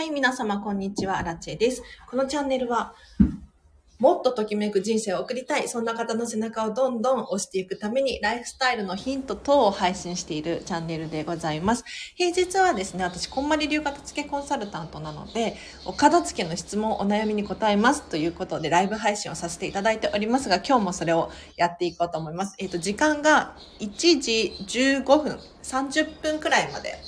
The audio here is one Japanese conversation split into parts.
はい、皆様、こんにちは。アラチェです。このチャンネルは、もっとときめく人生を送りたい、そんな方の背中をどんどん押していくために、ライフスタイルのヒント等を配信しているチャンネルでございます。平日はですね、私、こんまり流片付けコンサルタントなので、お片付けの質問、お悩みに答えますということで、ライブ配信をさせていただいておりますが、今日もそれをやっていこうと思います。えっ、ー、と、時間が1時15分、30分くらいまで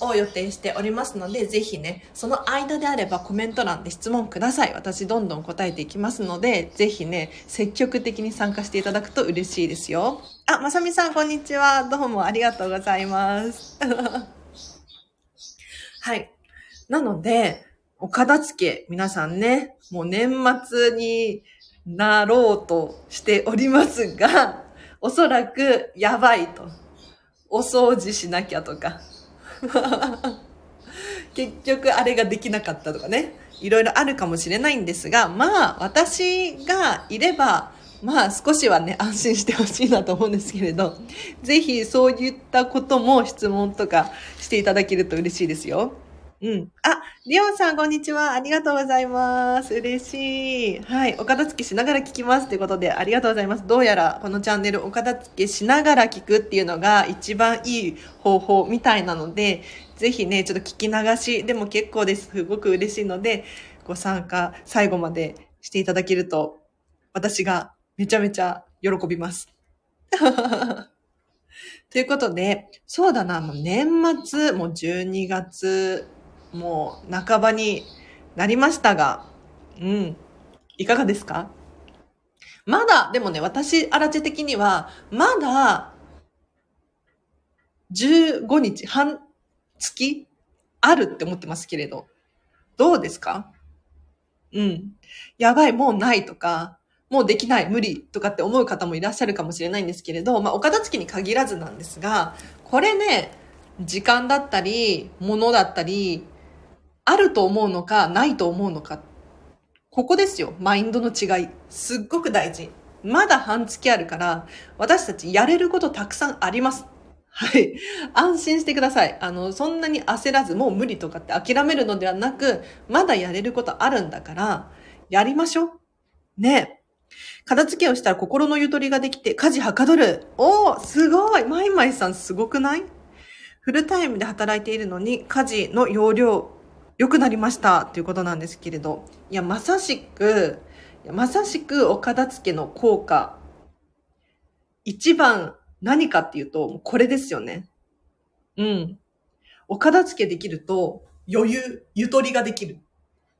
を予定しておりますので、ぜひね、その間であればコメント欄で質問ください。私どんどん答えていきますので、ぜひね、積極的に参加していただくと嬉しいですよ。あ、まさみさんこんにちは。どうもありがとうございます。はい。なので、お片付け、皆さんね、もう年末になろうとしておりますが、おそらくやばいと。お掃除しなきゃとか、結局あれができなかったとかね、いろいろあるかもしれないんですが、まあ私がいれば、まあ少しはね、安心してほしいなと思うんですけれど、是非そういったことも質問とかしていただけると嬉しいですよ。うん。あ、リオンさん、こんにちは。ありがとうございます。嬉しい。はい。お片付けしながら聞きます。ということで、ありがとうございます。どうやら、このチャンネル、お片付けしながら聞くっていうのが一番いい方法みたいなので、ぜひね、ちょっと聞き流しでも結構です。すごく嬉しいので、ご参加、最後までしていただけると、私がめちゃめちゃ喜びます。ということで、そうだな、もう年末、もう12月、もう半ばになりましたが、うん。いかがですか？まだ、でもね、私、あらち的には、まだ、15日、半月あるって思ってますけれど、どうですか？うん。やばい、もうないとか、もうできない、無理とかって思う方もいらっしゃるかもしれないんですけれど、まあ、お片付けに限らずなんですが、これね、時間だったり、物だったり、あると思うのか、ないと思うのか。ここですよ。マインドの違い。すっごく大事。まだ半月あるから、私たちやれることたくさんあります。はい。安心してください。あの、そんなに焦らず、もう無理とかって諦めるのではなく、まだやれることあるんだから、やりましょう。ね片付けをしたら心のゆとりができて、家事はかどる。おー、すごいマイマイさんすごくない？フルタイムで働いているのに、家事の容量良くなりましたっていうことなんですけれど、いや、まさしく、まさしくお片付けの効果、一番何かっていうと、これですよね。うん。お片付けできると余裕、ゆとりができる。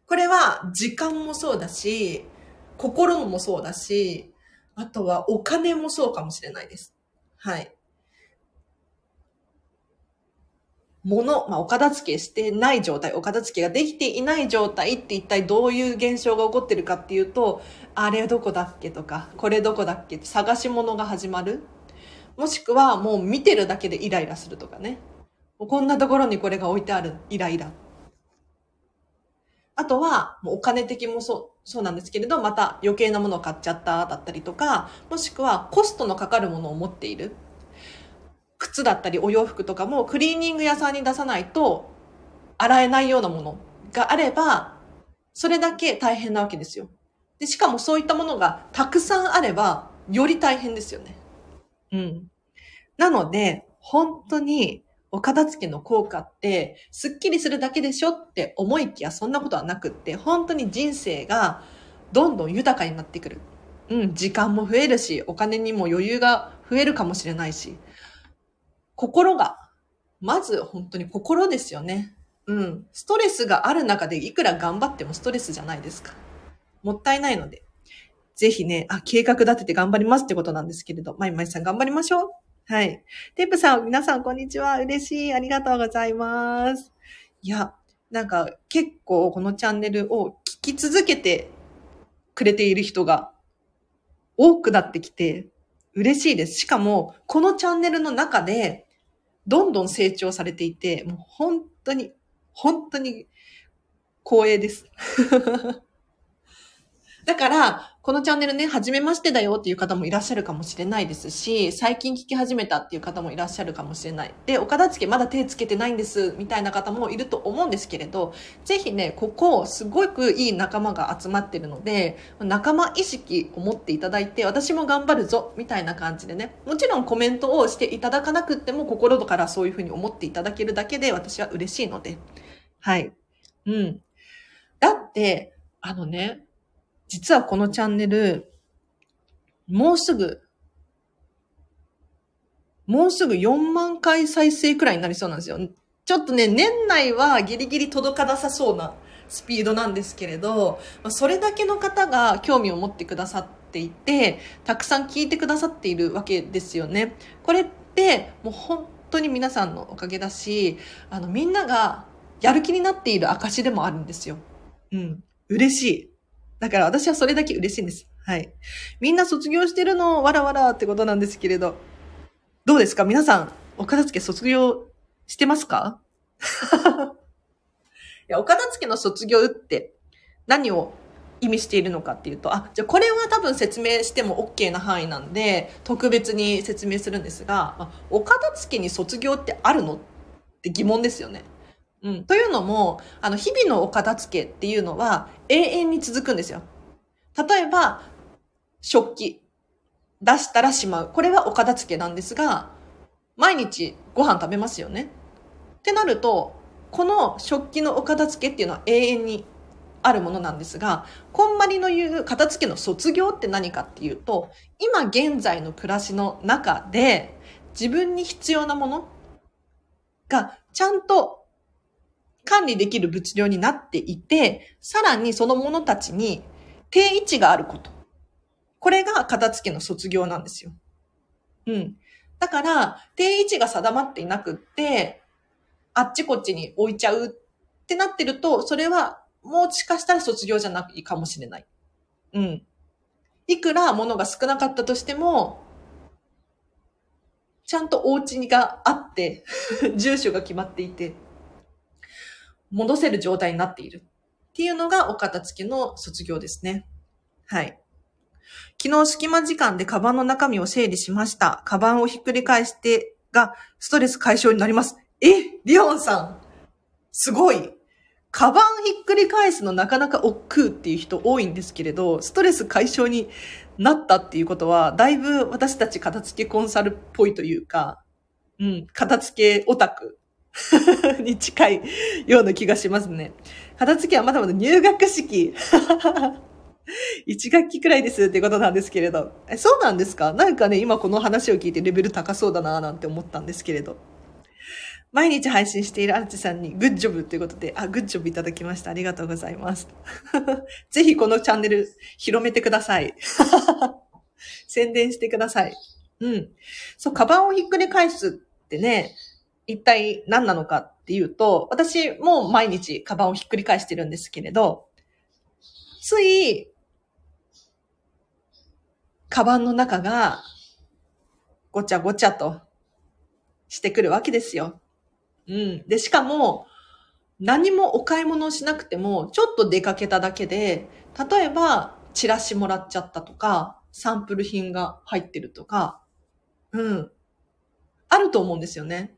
これは時間もそうだし、心もそうだし、あとはお金もそうかもしれないです。はい。もの、まあ、お片付けしてない状態、お片付けができていない状態って一体どういう現象が起こってるかっていうと、あれどこだっけとか、これどこだっけって探し物が始まる。もしくはもう見てるだけでイライラするとかね。もうこんなところにこれが置いてある。イライラ。あとは、お金的もそう、そうなんですけれど、また余計なものを買っちゃっただったりとか、もしくはコストのかかるものを持っている。靴だったりお洋服とかもクリーニング屋さんに出さないと洗えないようなものがあれば、それだけ大変なわけですよ。で、しかもそういったものがたくさんあれば、より大変ですよね。うん。なので、本当にお片付けの効果って、すっきりするだけでしょって思いきやそんなことはなくって、本当に人生がどんどん豊かになってくる。うん、時間も増えるし、お金にも余裕が増えるかもしれないし、心が、まず本当に心ですよね。うん。ストレスがある中でいくら頑張ってもストレスじゃないですか。もったいないので。ぜひね、あ、計画立てて頑張りますってことなんですけれど、まいまいさん頑張りましょう。はい。テープさん、皆さんこんにちは。嬉しい。ありがとうございます。いや、なんか結構このチャンネルを聞き続けてくれている人が多くなってきて嬉しいです。しかも、このチャンネルの中でどんどん成長されていて、もう本当に、本当に光栄です。だから、このチャンネルね、初めましてだよっていう方もいらっしゃるかもしれないですし、最近聞き始めたっていう方もいらっしゃるかもしれない。で、お片付けまだ手つけてないんです、みたいな方もいると思うんですけれど、ぜひね、ここ、すごくいい仲間が集まってるので、仲間意識を持っていただいて、私も頑張るぞ、みたいな感じでね、もちろんコメントをしていただかなくっても、心からそういうふうに思っていただけるだけで、私は嬉しいので。はい。うん。だって、あのね、実はこのチャンネル、もうすぐ、もうすぐ4万回再生くらいになりそうなんですよ。ちょっとね、年内はギリギリ届かなさそうなスピードなんですけれど、それだけの方が興味を持ってくださっていて、たくさん聞いてくださっているわけですよね。これって、もう本当に皆さんのおかげだし、あの、みんながやる気になっている証でもあるんですよ。うん。嬉しい。だから私はそれだけ嬉しいんです。はい。みんな卒業してるの、わらわらってことなんですけれど。どうですか？皆さん、お片付け卒業してますか？いや、お片付けの卒業って何を意味しているのかっていうと、あ、じゃあこれは多分説明しても OK な範囲なんで、特別に説明するんですが、お片付けに卒業ってあるの？って疑問ですよね。うん。というのも、あの、日々のお片付けっていうのは永遠に続くんですよ。例えば、食器。出したらしまう。これはお片付けなんですが、毎日ご飯食べますよね。ってなると、この食器のお片付けっていうのは永遠にあるものなんですが、こんまりの言う片付けの卒業って何かっていうと、今現在の暮らしの中で自分に必要なものがちゃんと管理できる物量になっていて、さらにそのものたちに定位置があること。これが片付けの卒業なんですよ。うん。だから、定位置が定まっていなくって、あっちこっちに置いちゃうってなってると、それはもしかしたら卒業じゃないかもしれない。うん。いくら物が少なかったとしても、ちゃんとお家があって、住所が決まっていて、戻せる状態になっているっていうのがお片付けの卒業ですね。はい。昨日隙間時間でカバンの中身を整理しました。カバンをひっくり返してがストレス解消になります。えリオンさんすごいカバンひっくり返すのなかなか億劫っていう人多いんですけれど、ストレス解消になったっていうことは、だいぶ私たち片付けコンサルっぽいというか、うん、片付けオタク に近いような気がしますね。片付けはまだまだ入学式。1学期くらいですってことなんですけれど。え、そうなんですか？なんかね、今この話を聞いてレベル高そうだなぁなんて思ったんですけれど。毎日配信しているアルチさんにグッジョブということで、あ、グッジョブいただきました。ありがとうございます。ぜひこのチャンネル広めてください。宣伝してください。うん。そう、カバンをひっくり返すってね、一体何なのかっていうと、私も毎日カバンをひっくり返してるんですけれど、つい、カバンの中がごちゃごちゃとしてくるわけですよ。うん。で、しかも、何もお買い物をしなくても、ちょっと出かけただけで、例えば、チラシもらっちゃったとか、サンプル品が入ってるとか、うん。あると思うんですよね。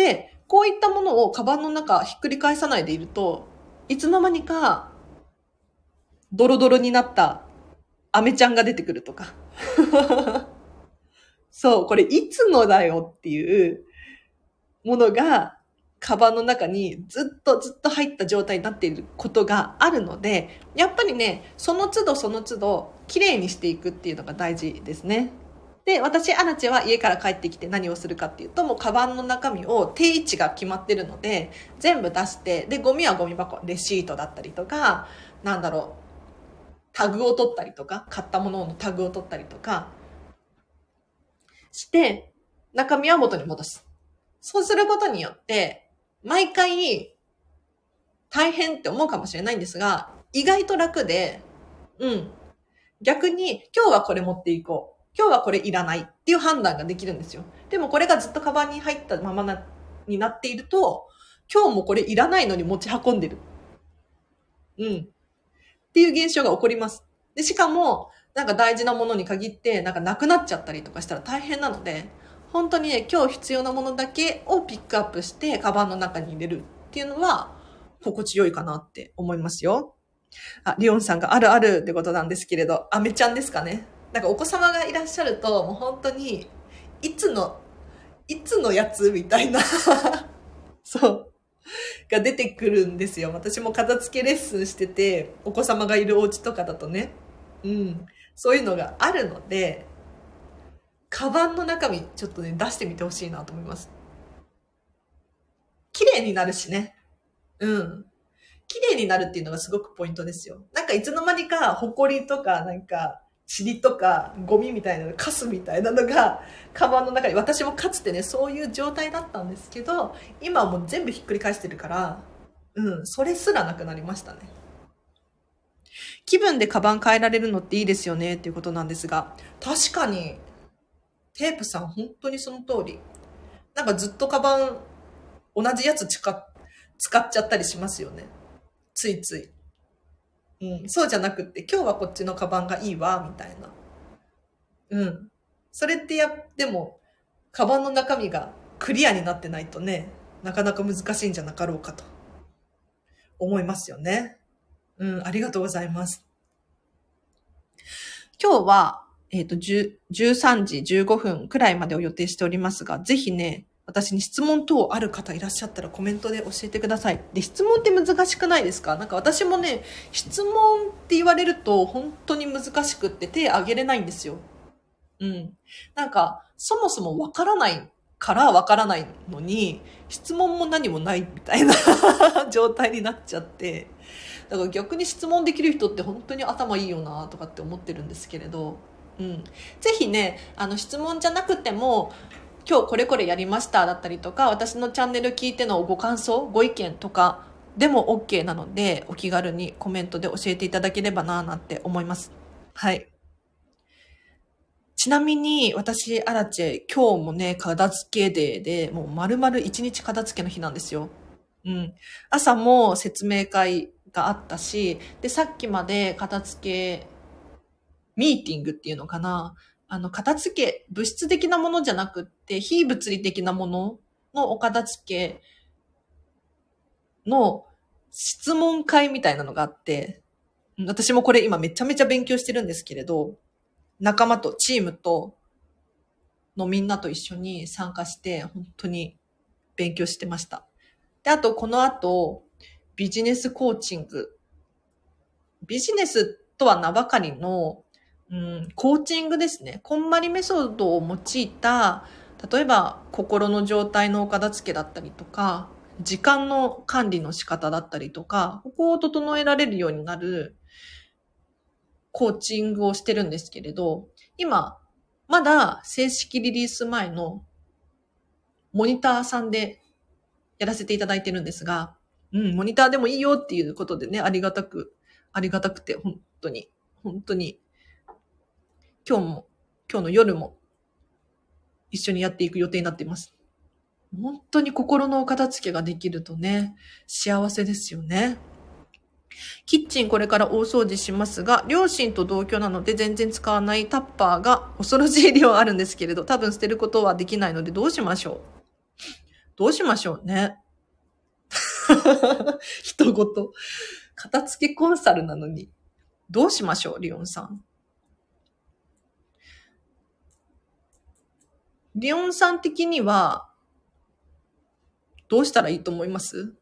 で、こういったものをカバンの中ひっくり返さないでいると、いつの間にか、ドロドロになったアメちゃんが出てくるとか。そう、これいつのだよっていうものが、カバンの中にずっとずっと入った状態になっていることがあるので、やっぱりね、その都度その都度、綺麗にしていくっていうのが大事ですね。で、私、アラチェは家から帰ってきて何をするかっていうと、もうカバンの中身を定位置が決まってるので、全部出して、で、ゴミはゴミ箱、レシートだったりとか、なんだろう、タグを取ったりとか、買ったもののタグを取ったりとか、して、中身は元に戻す。そうすることによって、毎回、大変って思うかもしれないんですが、意外と楽で、うん。逆に、今日はこれ持っていこう。今日はこれいらないっていう判断ができるんですよ。でもこれがずっとカバンに入ったままな、になっていると、今日もこれいらないのに持ち運んでる。うん。っていう現象が起こります。で、しかも、なんか大事なものに限って、なんかなくなっちゃったりとかしたら大変なので、本当にね、今日必要なものだけをピックアップして、カバンの中に入れるっていうのは、心地よいかなって思いますよ。あ、リオンさんがあるあるってことなんですけれど、アメちゃんですかね。なんかお子様がいらっしゃると、もう本当に、いつの、いつのやつみたいな そう、が出てくるんですよ。私も片付けレッスンしてて、お子様がいるお家とかだとね。うん。そういうのがあるので、カバンの中身ちょっとね、出してみてほしいなと思います。綺麗になるしね。うん。綺麗になるっていうのがすごくポイントですよ。なんかいつの間にか、ホコリとか、なんか、塵とかゴミみたいなの、カスみたいなのが、カバンの中に、私もかつてね、そういう状態だったんですけど、今はもう全部ひっくり返してるから、うん、それすらなくなりましたね。気分でカバン変えられるのっていいですよねっていうことなんですが、確かに、テープさん本当にその通り。なんかずっとカバン、同じやつ使っちゃったりしますよね。ついつい。うん、そうじゃなくって、今日はこっちのカバンがいいわ、みたいな。うん。それってや、でも、カバンの中身がクリアになってないとね、なかなか難しいんじゃなかろうかと、思いますよね。うん、ありがとうございます。今日は、えっ、ー、と、13時15分くらいまでを予定しておりますが、ぜひね、私に質問等ある方いらっしゃったらコメントで教えてください。で、質問って難しくないですか？なんか私もね、質問って言われると本当に難しくって手挙げれないんですよ。うん。なんか、そもそもわからないからわからないのに、質問も何もないみたいな 状態になっちゃって、だから逆に質問できる人って本当に頭いいよなとかって思ってるんですけれど、うん。ぜひね、あの質問じゃなくても、今日これこれやりましただったりとか、私のチャンネル聞いてのご感想、ご意見とかでも OK なので、お気軽にコメントで教えていただければなぁなんて思います。はい。ちなみに、私、アラチェ、今日もね、片付けデーで、もう丸々一日片付けの日なんですよ。うん。朝も説明会があったし、で、さっきまで片付け、ミーティングっていうのかな。あの、片付け、物質的なものじゃなくって、非物理的なもののお片付けの質問会みたいなのがあって、私もこれ今めちゃめちゃ勉強してるんですけれど、仲間と、チームと、のみんなと一緒に参加して、本当に勉強してました。で、あと、この後、ビジネスコーチング。ビジネスとは名ばかりのうん、コーチングですね。こんまりメソッドを用いた、例えば心の状態のお片付けだったりとか、時間の管理の仕方だったりとか、ここを整えられるようになるコーチングをしてるんですけれど、今、まだ正式リリース前のモニターさんでやらせていただいてるんですが、うん、モニターでもいいよっていうことでね、ありがたく、ありがたくて、本当に、本当に今日も、今日の夜も一緒にやっていく予定になっています。本当に心のお片付けができるとね、幸せですよね。キッチンこれから大掃除しますが、両親と同居なので全然使わないタッパーが恐ろしい量あるんですけれど、多分捨てることはできないのでどうしましょうどうしましょうね。人ごと。片付けコンサルなのに。どうしましょうリオンさん。リオンさん的には、どうしたらいいと思います？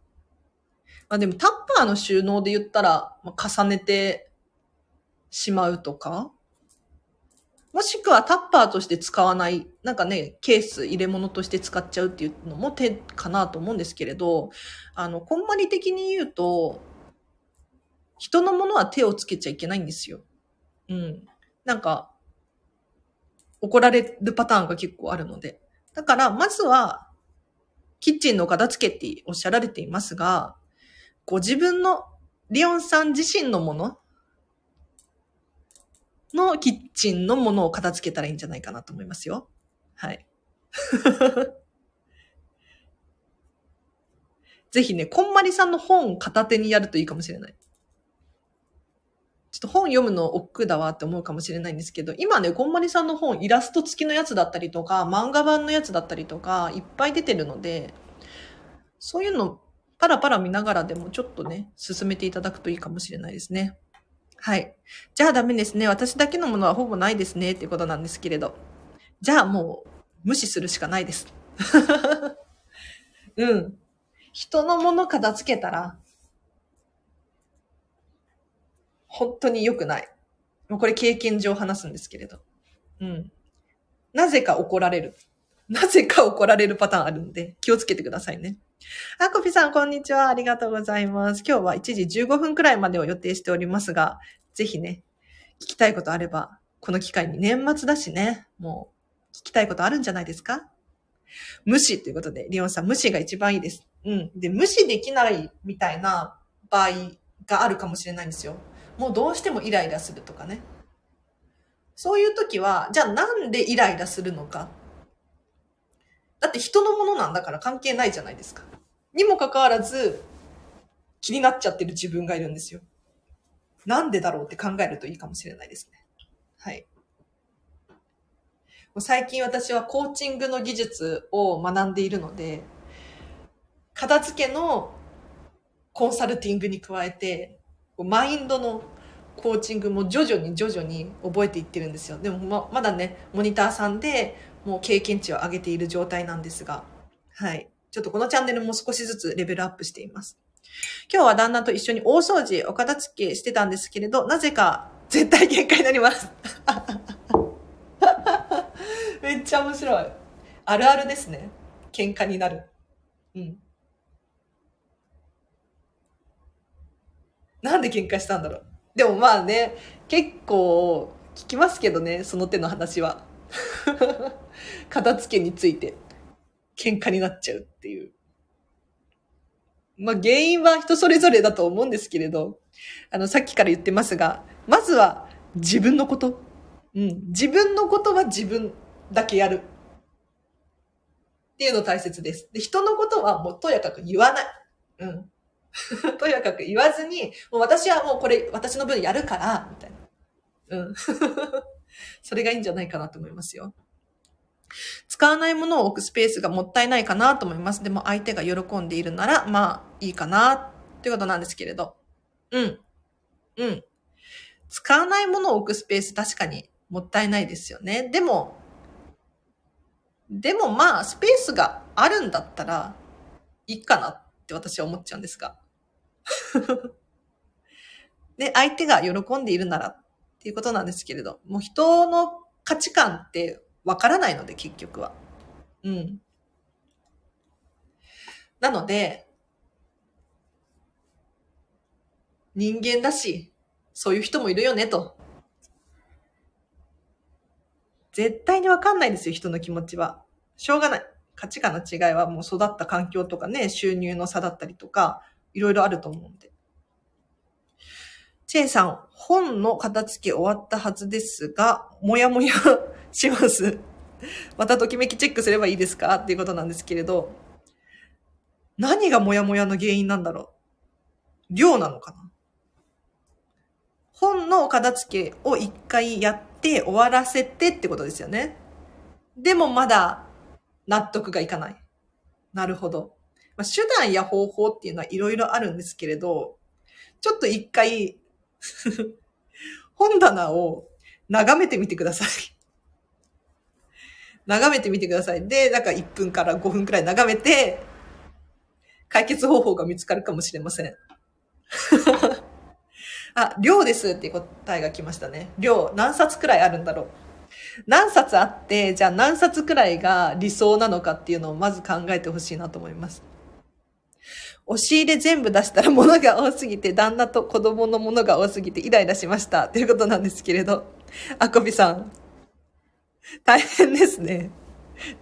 あでもタッパーの収納で言ったら、ま、重ねてしまうとかもしくはタッパーとして使わない、なんかね、ケース入れ物として使っちゃうっていうのも手かなと思うんですけれど、あの、こんまり的に言うと、人のものは手をつけちゃいけないんですよ。うん。なんか、怒られるパターンが結構あるので。だから、まずは、キッチンの片付けっておっしゃられていますが、ご自分の、リオンさん自身のもののキッチンのものを片付けたらいいんじゃないかなと思いますよ。はい。ぜひね、こんまりさんの本片手にやるといいかもしれない。ちょっと本読むの億劫だわって思うかもしれないんですけど、今ね、こんまりさんの本、イラスト付きのやつだったりとか、漫画版のやつだったりとか、いっぱい出てるので、そういうの、パラパラ見ながらでもちょっとね、進めていただくといいかもしれないですね。はい。じゃあダメですね。私だけのものはほぼないですね。っていうことなんですけれど。じゃあもう、無視するしかないです。うん。人のもの片付けたら、本当に良くない。もうこれ経験上話すんですけれど。うん。なぜか怒られる。なぜか怒られるパターンあるんで、気をつけてくださいね。あこぴさん、こんにちは。ありがとうございます。今日は1時15分くらいまでを予定しておりますが、ぜひね、聞きたいことあれば、この機会に年末だしね、もう、聞きたいことあるんじゃないですか？無視ということで、リオンさん、無視が一番いいです。うん。で、無視できないみたいな場合があるかもしれないんですよ。もうどうしてもイライラするとかね。そういう時は、じゃあなんでイライラするのか。だって人のものなんだから関係ないじゃないですか。にもかかわらず、気になっちゃってる自分がいるんですよ。なんでだろうって考えるといいかもしれないですね。はい。最近私はコーチングの技術を学んでいるので、片付けのコンサルティングに加えて、マインドのコーチングも徐々に徐々に覚えていってるんですよ。でもままだね、モニターさんでもう経験値を上げている状態なんですが、はい。ちょっとこのチャンネルも少しずつレベルアップしています。今日は旦那と一緒に大掃除、お片付けしてたんですけれど、なぜか絶対喧嘩になります。めっちゃ面白い。あるあるですね。喧嘩になる。うん。なんで喧嘩したんだろう。でもまあね、結構聞きますけどね、その手の話は。片付けについて喧嘩になっちゃうっていう。まあ原因は人それぞれだと思うんですけれど、あのさっきから言ってますが、まずは自分のこと。うん。自分のことは自分だけやる。っていうの大切です。で、人のことはもうとやかく言わない。うん。とやかく言わずに、もう私はもうこれ私の分やるから、みたいな。うん。それがいいんじゃないかなと思いますよ。使わないものを置くスペースがもったいないかなと思います。でも相手が喜んでいるなら、まあいいかなっていうことなんですけれど。うん。うん。使わないものを置くスペース確かにもったいないですよね。でも、でもまあスペースがあるんだったらいいかなって私は思っちゃうんですが。で、相手が喜んでいるならっていうことなんですけれど、もう人の価値観ってわからないので、結局は。うん。なので、人間だし、そういう人もいるよね、と。絶対にわかんないですよ、人の気持ちは。しょうがない。価値観の違いはもう育った環境とかね、収入の差だったりとか、いろいろあると思うんで。チェイさん、本の片付け終わったはずですが、もやもやします。またときめきチェックすればいいですかっていうことなんですけれど、何がもやもやの原因なんだろう？量なのかな？本の片付けを一回やって終わらせてってことですよね。でもまだ納得がいかない。なるほど。まあ、手段や方法っていうのはいろいろあるんですけれど、ちょっと一回 本棚を眺めてみてください。眺めてみてください。で、なんか1分から5分くらい眺めて、解決方法が見つかるかもしれません。あ、量ですって答えが来ましたね。量、何冊くらいあるんだろう。何冊あって、じゃあ何冊くらいが理想なのかっていうのをまず考えてほしいなと思います。押し入れ全部出したら物が多すぎて、旦那と子供のものが多すぎてイライラしました。ということなんですけれど。あこびさん。大変ですね。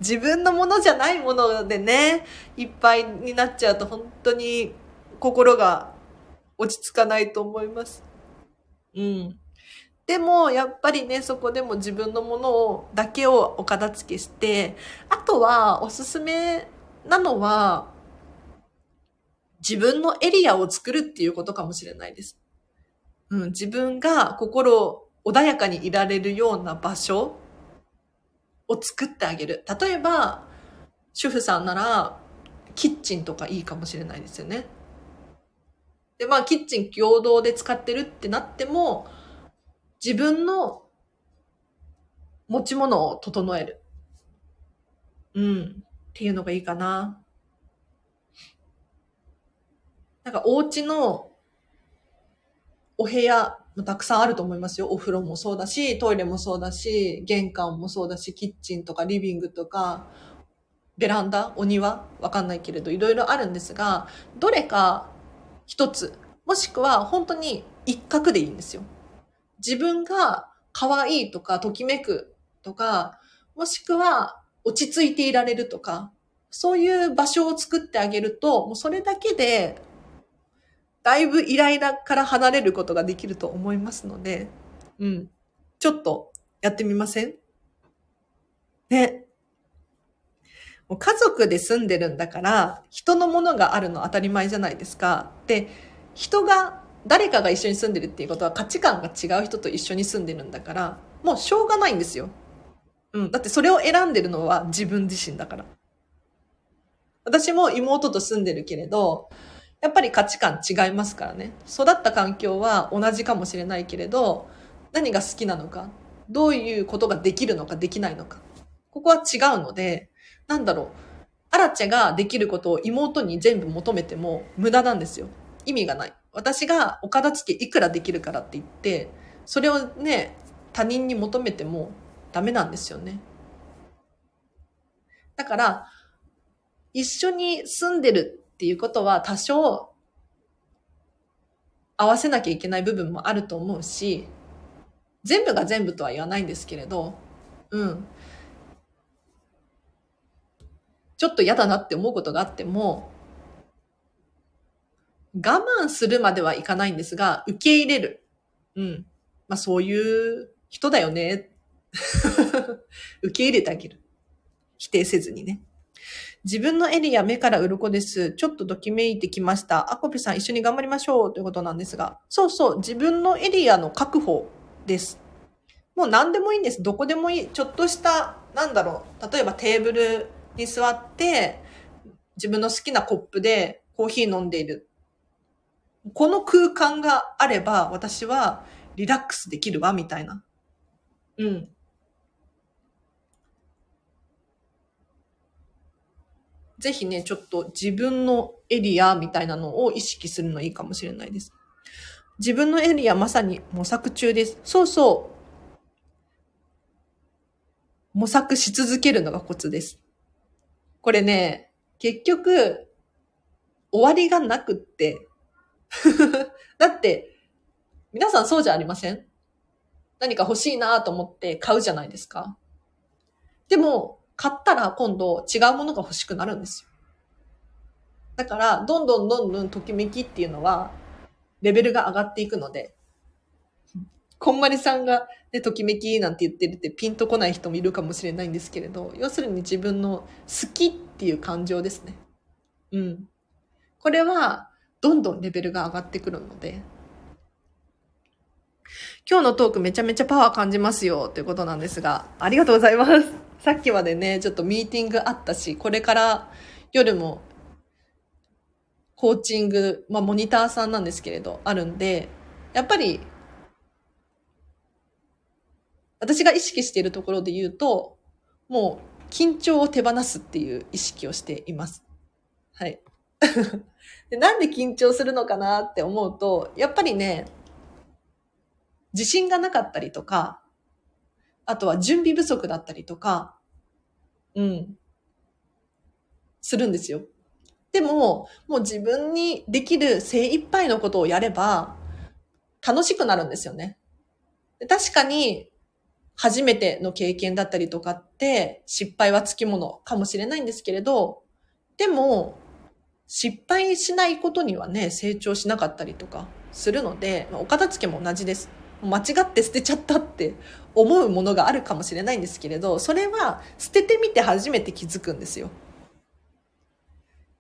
自分のものじゃないものでね、いっぱいになっちゃうと本当に心が落ち着かないと思います。うん。でも、やっぱりね、そこでも自分のものを、だけをお片付けして、あとは、おすすめなのは、自分のエリアを作るっていうことかもしれないです。うん、自分が心穏やかにいられるような場所を作ってあげる。例えば、主婦さんなら、キッチンとかいいかもしれないですよね。で、まあ、キッチン共同で使ってるってなっても、自分の持ち物を整える。うん。っていうのがいいかな。なんかお家のお部屋もたくさんあると思いますよ。お風呂もそうだし、トイレもそうだし、玄関もそうだし、キッチンとかリビングとか、ベランダ、お庭わかんないけれど、いろいろあるんですが、どれか一つ、もしくは本当に一角でいいんですよ。自分が可愛いとか、ときめくとか、もしくは落ち着いていられるとか、そういう場所を作ってあげると、もうそれだけでだいぶイライラから離れることができると思いますので、うん。ちょっとやってみません？ね。もう家族で住んでるんだから、人のものがあるの当たり前じゃないですか。で、人が、誰かが一緒に住んでるっていうことは価値観が違う人と一緒に住んでるんだから、もうしょうがないんですよ。うん。だってそれを選んでるのは自分自身だから。私も妹と住んでるけれど、やっぱり価値観違いますからね。育った環境は同じかもしれないけれど、何が好きなのか、どういうことができるのかできないのか。ここは違うので、なんだろう。アラチェができることを妹に全部求めても無駄なんですよ。意味がない。私がお片付けいくらできるからって言って、それをね、他人に求めてもダメなんですよね。だから、一緒に住んでるっていうことは多少合わせなきゃいけない部分もあると思うし、全部が全部とは言わないんですけれど、うん。ちょっと嫌だなって思うことがあっても、我慢するまではいかないんですが、受け入れる。うん。まあそういう人だよね。受け入れてあげる。否定せずにね。自分のエリア、目から鱗です。ちょっとときめいてきました。アコピさん一緒に頑張りましょうということなんですが。そうそう、自分のエリアの確保です。もう何でもいいんです。どこでもいい。ちょっとした、なんだろう。例えばテーブルに座って、自分の好きなコップでコーヒー飲んでいる。この空間があれば、私はリラックスできるわ、みたいな。うん。ぜひね、ちょっと自分のエリアみたいなのを意識するのいいかもしれないです。自分のエリアまさに模索中です。そうそう。模索し続けるのがコツです。これね、結局、終わりがなくって。だって、皆さんそうじゃありません？何か欲しいなと思って買うじゃないですか。でも、買ったら今度違うものが欲しくなるんですよ。だから、どんどんどんどんときめきっていうのは、レベルが上がっていくので、こんまりさんが、ね、ときめきなんて言ってるってピンとこない人もいるかもしれないんですけれど、要するに自分の好きっていう感情ですね。うん。これは、どんどんレベルが上がってくるので、今日のトークめちゃめちゃパワー感じますよということなんですが、ありがとうございます。さっきまでね、ちょっとミーティングあったし、これから夜もコーチング、まあモニターさんなんですけれど、あるんで、やっぱり、私が意識しているところで言うと、もう緊張を手放すっていう意識をしています。はい。なんで緊張するのかなって思うと、やっぱりね、自信がなかったりとか、あとは準備不足だったりとか、うん、するんですよ。でも、もう自分にできる精一杯のことをやれば、楽しくなるんですよね。確かに、初めての経験だったりとかって、失敗はつきものかもしれないんですけれど、でも、失敗しないことにはね、成長しなかったりとかするので、お片付けも同じです。間違って捨てちゃったって思うものがあるかもしれないんですけれど、それは捨ててみて初めて気づくんですよ。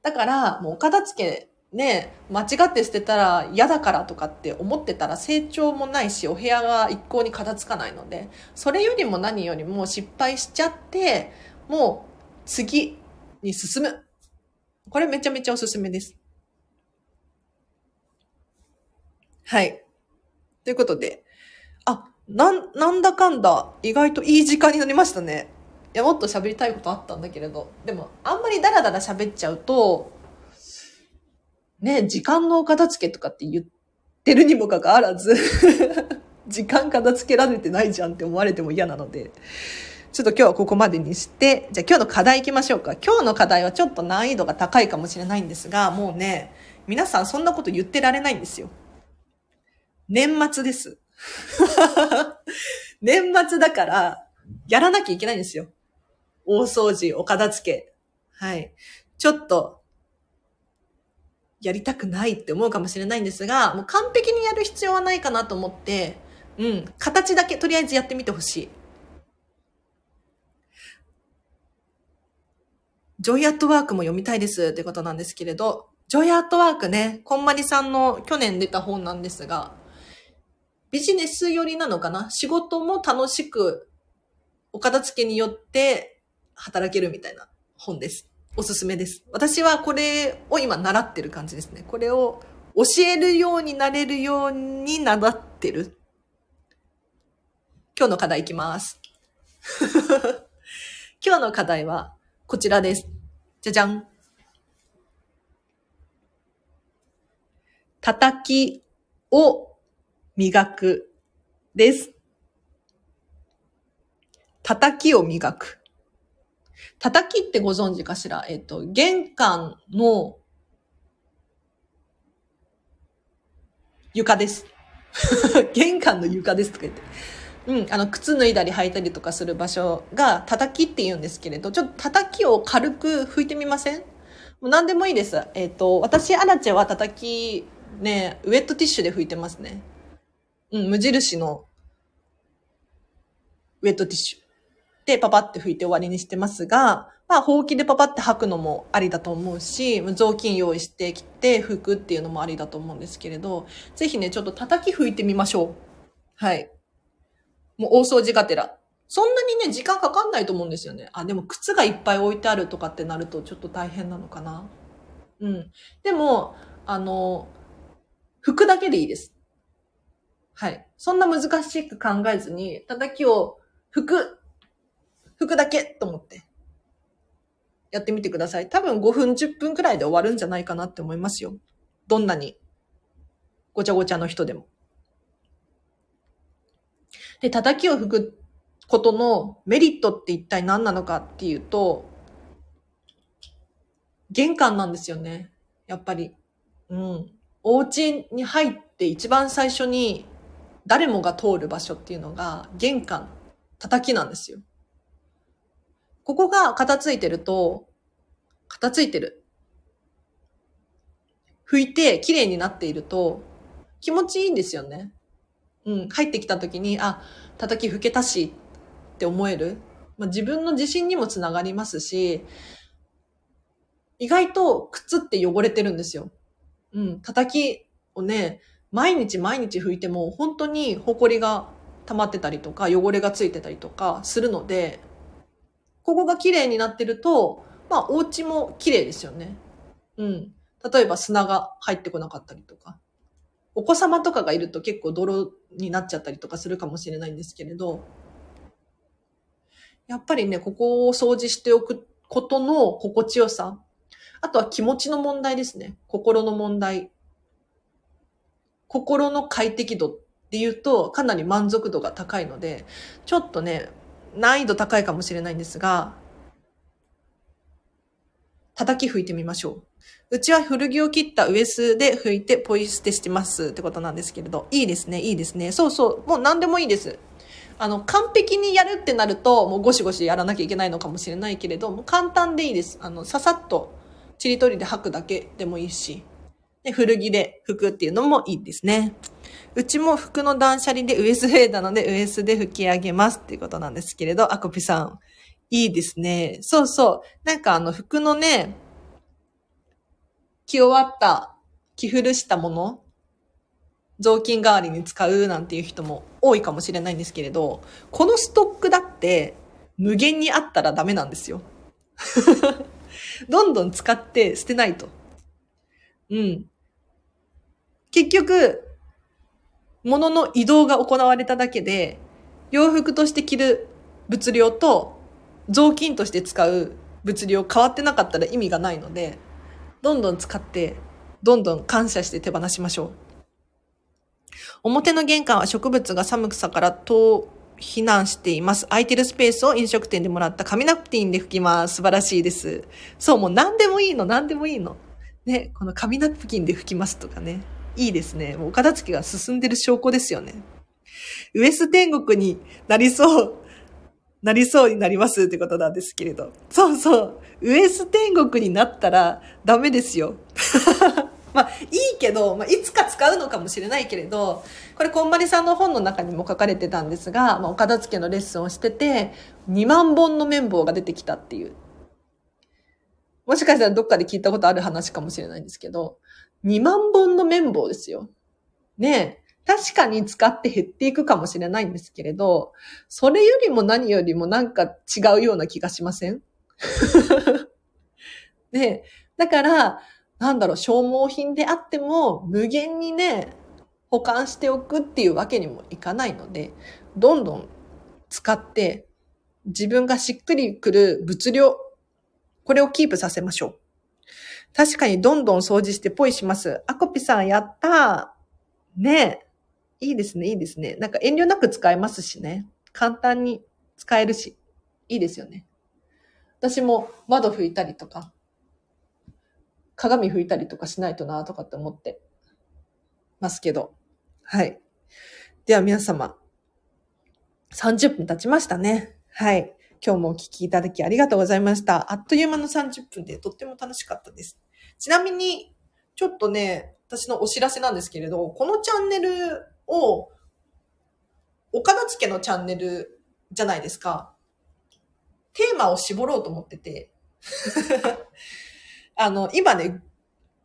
だから、もうお片付けね、間違って捨てたら嫌だからとかって思ってたら成長もないし、お部屋が一向に片付かないので、それよりも何よりも失敗しちゃって、もう次に進む。これめちゃめちゃおすすめです。はい。ということで、あ、なん、なんだかんだ、意外といい時間になりましたね。いや、もっと喋りたいことあったんだけれど、でも、あんまりダラダラ喋っちゃうと、ね、時間のお片付けとかって言ってるにもかかわらず 時間片付けられてないじゃんって思われても嫌なので、ちょっと今日はここまでにして、じゃあ今日の課題行きましょうか。今日の課題はちょっと難易度が高いかもしれないんですが、もうね、皆さんそんなこと言ってられないんですよ。年末です。年末だから、やらなきゃいけないんですよ。大掃除、お片付け。はい。ちょっと、やりたくないって思うかもしれないんですが、もう完璧にやる必要はないかなと思って、うん、形だけとりあえずやってみてほしい。ジョイアットワークも読みたいですってことなんですけれど、ジョイアットワークね、こんまりさんの去年出た本なんですが、ビジネス寄りなのかな？仕事も楽しく、お片付けによって働けるみたいな本です。おすすめです。私はこれを今習ってる感じですね。これを教えるようになれるように習ってる。今日の課題いきます。今日の課題はこちらです。じゃじゃん。叩きを磨くです。叩きを磨く。叩きってご存知かしら？えっ、と、玄関の床です。玄関の床ですとか言って。うん、あの、靴脱いだり履いたりとかする場所が叩きって言うんですけれど、ちょっと叩きを軽く拭いてみません？もう何でもいいです。えっ、ー、と、私、アラチェは叩き、ね、ウェットティッシュで拭いてますね。うん、無印のウェットティッシュ。で、パパって拭いて終わりにしてますが、まあ、ほうきでパパって吐くのもありだと思うし、雑巾用意してきて拭くっていうのもありだと思うんですけれど、ぜひね、ちょっと叩き拭いてみましょう。はい。もう大掃除がてら。そんなにね、時間かかんないと思うんですよね。あ、でも靴がいっぱい置いてあるとかってなるとちょっと大変なのかな。うん。でも、あの、拭くだけでいいです。はい。そんな難しく考えずに、叩きを拭く、拭くだけと思って、やってみてください。多分5分、10分くらいで終わるんじゃないかなって思いますよ。どんなに、ごちゃごちゃの人でも。で、叩きを吹くことのメリットって一体何なのかっていうと、玄関なんですよね。やっぱり。うん。お家に入って一番最初に誰もが通る場所っていうのが玄関、叩きなんですよ。ここが片付いてると、片付いてる。拭いて綺麗になっていると気持ちいいんですよね。うん、入ってきた時に、あ、叩き吹けたしって思える。まあ、自分の自信にもつながりますし、意外と靴って汚れてるんですよ。うん、叩きをね、毎日毎日拭いても本当に埃が溜まってたりとか汚れがついてたりとかするので、ここが綺麗になってると、まあお家も綺麗ですよね。うん。例えば砂が入ってこなかったりとか。お子様とかがいると結構泥になっちゃったりとかするかもしれないんですけれど、やっぱりね、ここを掃除しておくことの心地よさ、あとは気持ちの問題ですね。心の問題。心の快適度っていうと、かなり満足度が高いので、ちょっとね、難易度高いかもしれないんですが、叩き吹いてみましょう。うちは古着を切ったウエスで拭いてポイ捨てしてますってことなんですけれど、いいですね、いいですね。そうそう、もう何でもいいです。あの、完璧にやるってなると、もうゴシゴシやらなきゃいけないのかもしれないけれど、もう簡単でいいです。あの、ささっと、ちりとりで履くだけでもいいし、で古着で拭くっていうのもいいですね。うちも服の断捨離でウエスフェーなのでウエスで拭き上げますっていうことなんですけれど、アコピさん。いいですね。そうそう。なんかあの服のね、着終わった着古したもの、雑巾代わりに使うなんていう人も多いかもしれないんですけれど、このストックだって無限にあったらダメなんですよ。どんどん使って捨てないと。うん。結局、物の移動が行われただけで、洋服として着る物量と雑巾として使う物量変わってなかったら意味がないので、どんどん使って、どんどん感謝して手放しましょう。表の玄関は植物が寒さから遠避難しています。空いてるスペースを飲食店でもらった紙ナプティンで拭きます。素晴らしいです。そう、もう何でもいいの、何でもいいの。ね、この紙ナプキンで拭きますとかね。いいですね。もうお片付けが進んでる証拠ですよね。ウエス天国になりそう、なりそうになりますってことなんですけれど。そうそう。ウエス天国になったらダメですよ。まあ、いいけど、まあ、いつか使うのかもしれないけれど、これ、こんまりさんの本の中にも書かれてたんですが、まあ、お片付けのレッスンをしてて、2万本の綿棒が出てきたっていう。もしかしたらどっかで聞いたことある話かもしれないんですけど、2万本の綿棒ですよ。ねえ。確かに使って減っていくかもしれないんですけれど、それよりも何よりもなんか違うような気がしません？ねだから、なんだろう、消耗品であっても、無限にね、保管しておくっていうわけにもいかないので、どんどん使って、自分がしっくりくる物量、これをキープさせましょう。確かにどんどん掃除してポイします。アコピさんやったねいいですね、いいですね。なんか遠慮なく使えますしね。簡単に使えるし、いいですよね。私も窓拭いたりとか、鏡拭いたりとかしないとなとかって思ってますけど。はい。では皆様、30分経ちましたね。はい。今日もお聞きいただきありがとうございました。あっという間の30分でとっても楽しかったです。ちなみに、ちょっとね、私のお知らせなんですけれど、このチャンネルを、岡田付のチャンネルじゃないですか。テーマを絞ろうと思ってて。あの、今ね、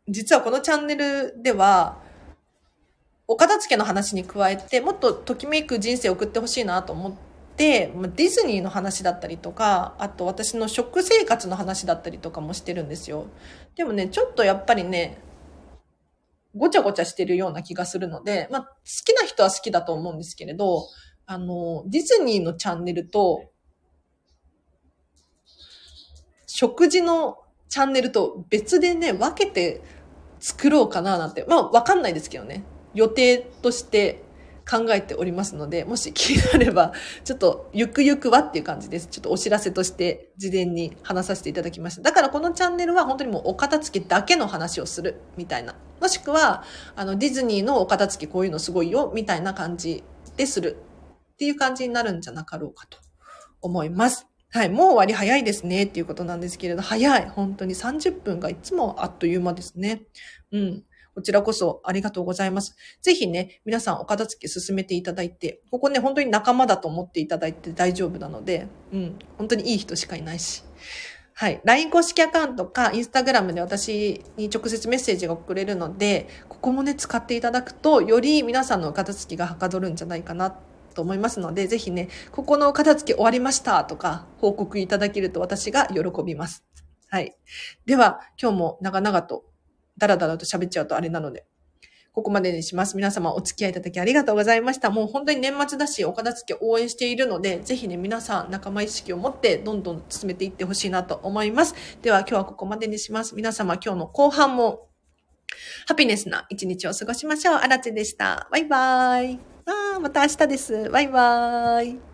実はこのチャンネルでは、お片付けの話に加えて、もっとときめく人生を送ってほしいなと思って、ディズニーの話だったりとか、あと私の食生活の話だったりとかもしてるんですよ。でもね、ちょっとやっぱりね、ごちゃごちゃしてるような気がするので、まあ、好きな人は好きだと思うんですけれど、あの、ディズニーのチャンネルと、食事のチャンネルと別でね、分けて作ろうかななんて、まあわかんないですけどね。予定として考えておりますので、もし気になれば、ちょっとゆくゆくはっていう感じです。ちょっとお知らせとして事前に話させていただきました。だからこのチャンネルは本当にもうお片付けだけの話をするみたいな。もしくは、あのディズニーのお片付けこういうのすごいよみたいな感じでするっていう感じになるんじゃなかろうかと思います。はい、もう終わり早いですねっていうことなんですけれど、早い。本当に30分がいつもあっという間ですね。うん。こちらこそありがとうございます。ぜひね、皆さんお片付け進めていただいて、ここね、本当に仲間だと思っていただいて大丈夫なので、うん。本当にいい人しかいないし。はい。LINE 公式アカウントか Instagram で私に直接メッセージが送れるので、ここもね、使っていただくと、より皆さんのお片付けがはかどるんじゃないかなと思いますので、ぜひね、ここの片付け終わりましたとか報告いただけると私が喜びます。はい。では、今日も長々と、だらだらと喋っちゃうとあれなので、ここまでにします。皆様お付き合いいただきありがとうございました。もう本当に年末だし、お片付け応援しているので、ぜひね、皆さん仲間意識を持ってどんどん進めていってほしいなと思います。では今日はここまでにします。皆様今日の後半も、ハピネスな一日を過ごしましょう。あらちでした。バイバーイ。ああ、また明日です。バイバーイ。